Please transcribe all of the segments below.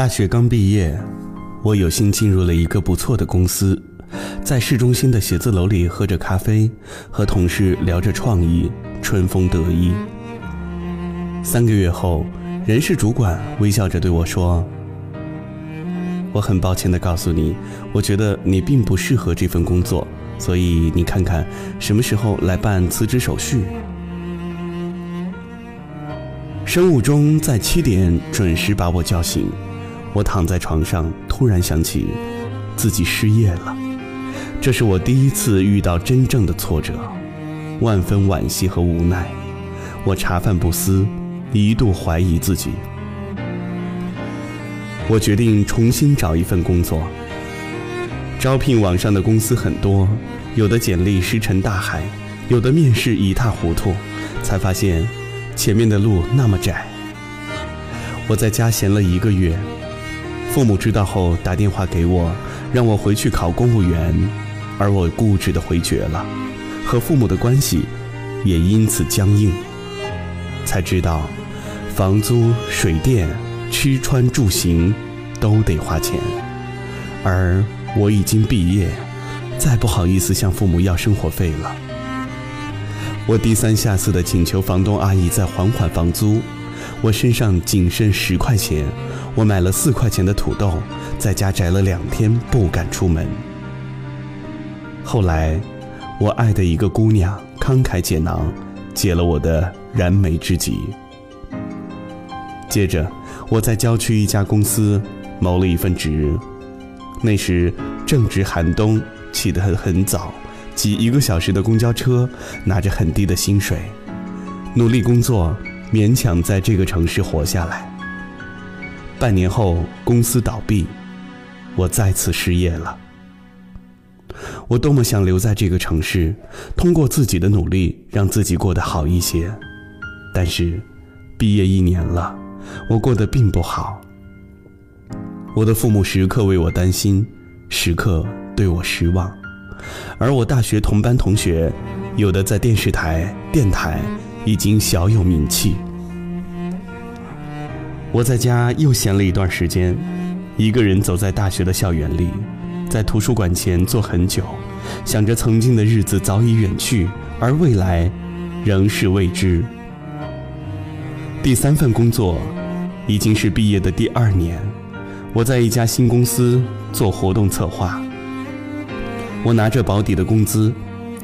大学刚毕业，我有幸进入了一个不错的公司，在市中心的写字楼里喝着咖啡，和同事聊着创意，春风得意。三个月后，人事主管微笑着对我说：“我很抱歉地告诉你，我觉得你并不适合这份工作，所以你看看什么时候来办辞职手续。”生物钟在七点准时把我叫醒。我躺在床上，突然想起自己失业了。这是我第一次遇到真正的挫折，万分惋惜和无奈。我茶饭不思，一度怀疑自己。我决定重新找一份工作。招聘网上的公司很多，有的简历石沉大海，有的面试一塌糊涂，才发现前面的路那么窄。我在家闲了一个月。父母知道后打电话给我，让我回去考公务员，而我固执地回绝了，和父母的关系也因此僵硬。才知道，房租、水电、吃穿住行都得花钱，而我已经毕业，再不好意思向父母要生活费了。我低三下四地请求房东阿姨再缓缓房租，我身上仅剩十块钱。我买了四块钱的土豆，在家宅了两天，不敢出门。后来，我爱的一个姑娘慷慨解囊，解了我的燃眉之急。接着，我在郊区一家公司谋了一份职。那时正值寒冬，起得很很早，挤一个小时的公交车，拿着很低的薪水，努力工作，勉强在这个城市活下来。半年后，公司倒闭，我再次失业了。我多么想留在这个城市，通过自己的努力让自己过得好一些。但是，毕业一年了，我过得并不好。我的父母时刻为我担心，时刻对我失望。而我大学同班同学，有的在电视台、电台已经小有名气。我在家又闲了一段时间，一个人走在大学的校园里，在图书馆前坐很久，想着曾经的日子早已远去，而未来仍是未知。第三份工作已经是毕业的第二年，我在一家新公司做活动策划。我拿着保底的工资，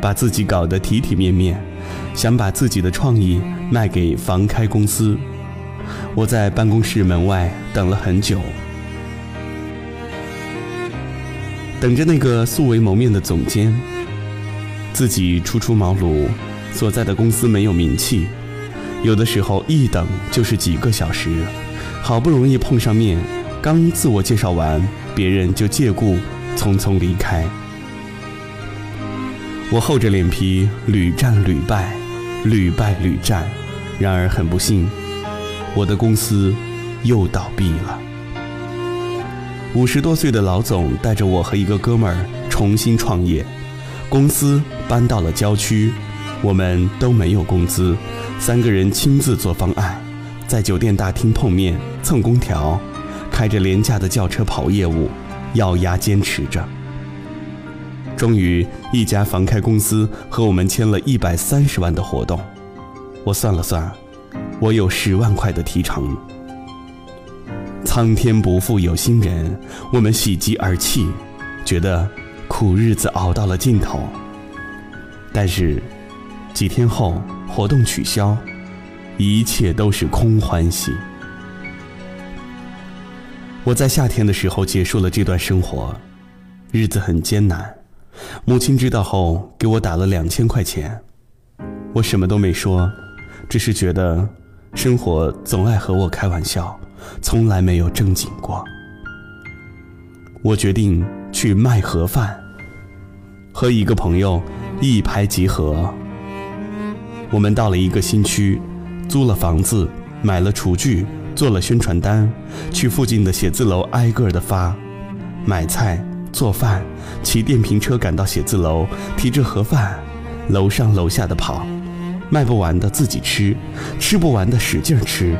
把自己搞得体体面面，想把自己的创意卖给房开公司。我在办公室门外等了很久，等着那个素未谋面的总监。自己初出茅庐，所在的公司没有名气，有的时候一等就是几个小时。好不容易碰上面，刚自我介绍完，别人就借故匆匆离开。我厚着脸皮屡战屡败，屡败屡战，然而很不幸。我的公司又倒闭了。五十多岁的老总带着我和一个哥们儿重新创业，公司搬到了郊区，我们都没有工资，三个人亲自做方案，在酒店大厅碰面蹭空调，开着廉价的轿车跑业务，咬牙坚持着。终于，一家房开公司和我们签了一百三十万的活动，我算了算。我有十万块的提成。苍天不负有心人，我们喜极而泣，觉得苦日子熬到了尽头。但是几天后，活动取消，一切都是空欢喜。我在夏天的时候结束了这段生活，日子很艰难。母亲知道后，给我打了两千块钱。我什么都没说，只是觉得。生活总爱和我开玩笑，从来没有正经过。我决定去卖盒饭，和一个朋友一拍即合。我们到了一个新区，租了房子，买了厨具，做了宣传单，去附近的写字楼挨个的发，买菜、做饭，骑电瓶车赶到写字楼，提着盒饭，楼上楼下的跑。卖不完的自己吃，吃不完的使劲吃。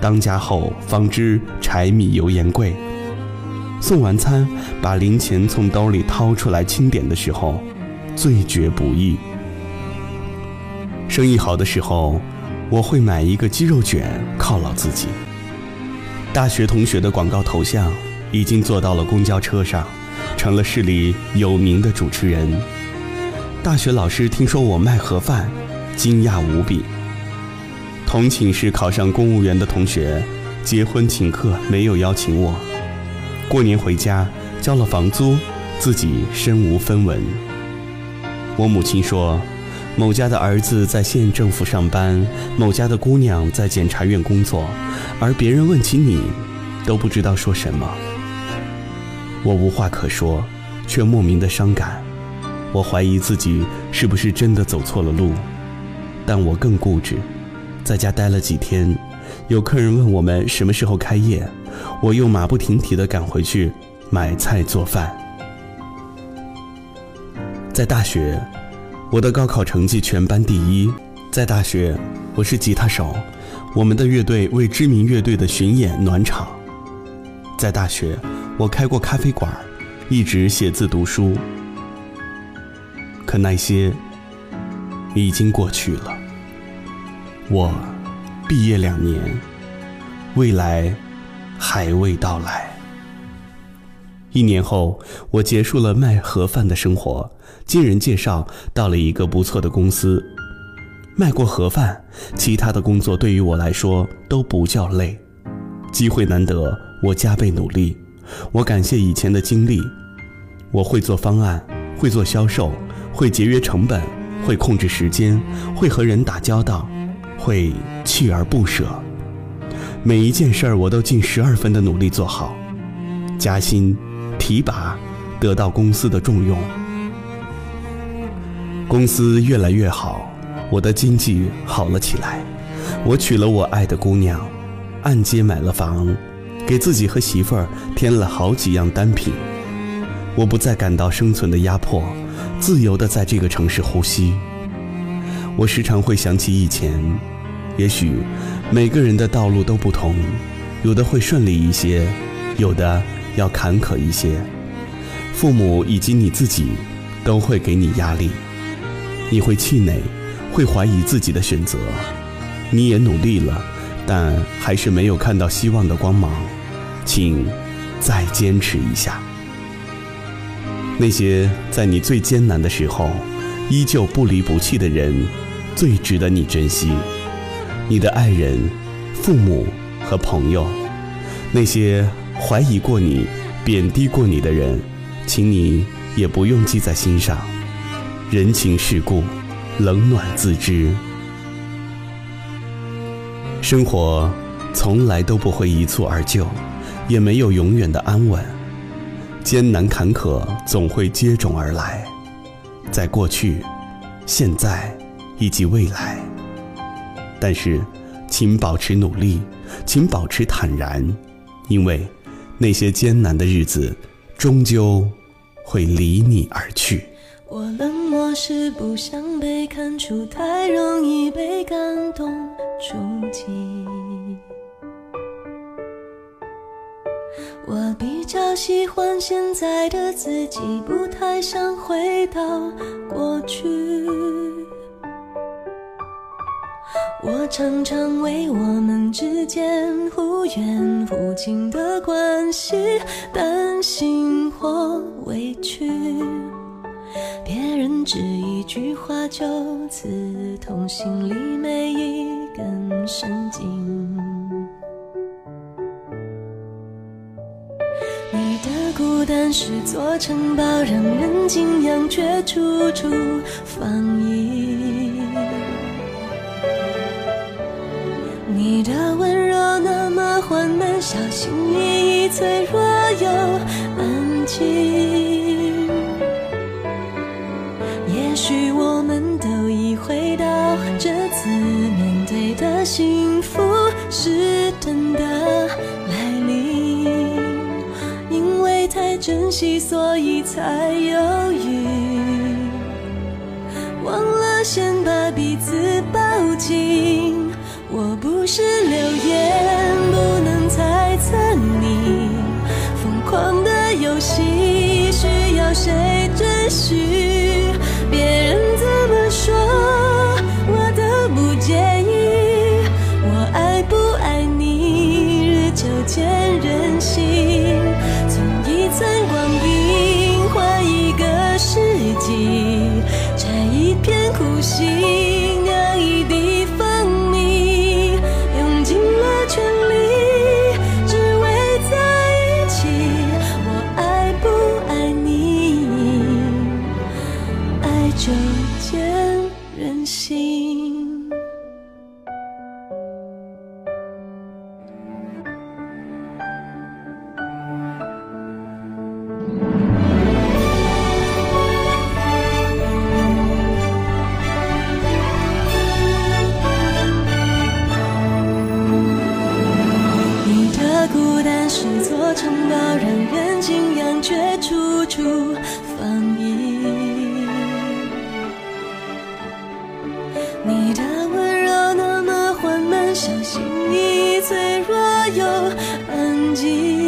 当家后方知柴米油盐贵。送完餐，把零钱从兜里掏出来清点的时候，最觉不易。生意好的时候，我会买一个鸡肉卷犒劳自己。大学同学的广告头像已经做到了公交车上，成了市里有名的主持人。大学老师听说我卖盒饭，惊讶无比。同寝室考上公务员的同学，结婚请客没有邀请我。过年回家交了房租，自己身无分文。我母亲说，某家的儿子在县政府上班，某家的姑娘在检察院工作，而别人问起你，都不知道说什么。我无话可说，却莫名的伤感。我怀疑自己是不是真的走错了路，但我更固执。在家待了几天，有客人问我们什么时候开业。我又马不停蹄地赶回去买菜做饭。在大学，我的高考成绩全班第一。在大学，我是吉他手，我们的乐队为知名乐队的巡演暖场。在大学，我开过咖啡馆，一直写字读书。可那些已经过去了。我毕业两年，未来。还未到来。一年后，我结束了卖盒饭的生活，经人介绍到了一个不错的公司。卖过盒饭，其他的工作对于我来说都不叫累。机会难得，我加倍努力。我感谢以前的经历。我会做方案，会做销售，会节约成本，会控制时间，会和人打交道，会锲而不舍。每一件事儿，我都尽十二分的努力做好，加薪、提拔，得到公司的重用。公司越来越好，我的经济好了起来。我娶了我爱的姑娘，按揭买了房，给自己和媳妇儿添了好几样单品。我不再感到生存的压迫，自由的在这个城市呼吸。我时常会想起以前。也许每个人的道路都不同，有的会顺利一些，有的要坎坷一些。父母以及你自己都会给你压力，你会气馁，会怀疑自己的选择。你也努力了，但还是没有看到希望的光芒，请再坚持一下。那些在你最艰难的时候依旧不离不弃的人，最值得你珍惜。你的爱人、父母和朋友，那些怀疑过你、贬低过你的人，请你也不用记在心上。人情世故，冷暖自知。生活从来都不会一蹴而就，也没有永远的安稳。艰难坎坷总会接踵而来，在过去、现在以及未来。但是，请保持努力，请保持坦然，因为那些艰难的日子终究会离你而去。我冷漠是不想被看出太容易被感动触及。我比较喜欢现在的自己，不太想回到过去。常常为我们之间忽远忽近的关系担心或委屈，别人只一句话就刺痛心里每一根神经。你的孤单是座城堡，让人敬仰，却处处防御。你的温柔那么缓慢，小心翼翼，脆弱又安静。也许我们都已回到这次面对的幸福是真的来临，因为太珍惜，所以才犹豫，忘了先把彼此留言不能猜测你疯狂的游戏需要谁准许别人怎么说我都不介意我爱不爱你日久见人心存一寸光阴换一个世纪摘一片苦心。脆弱又安静。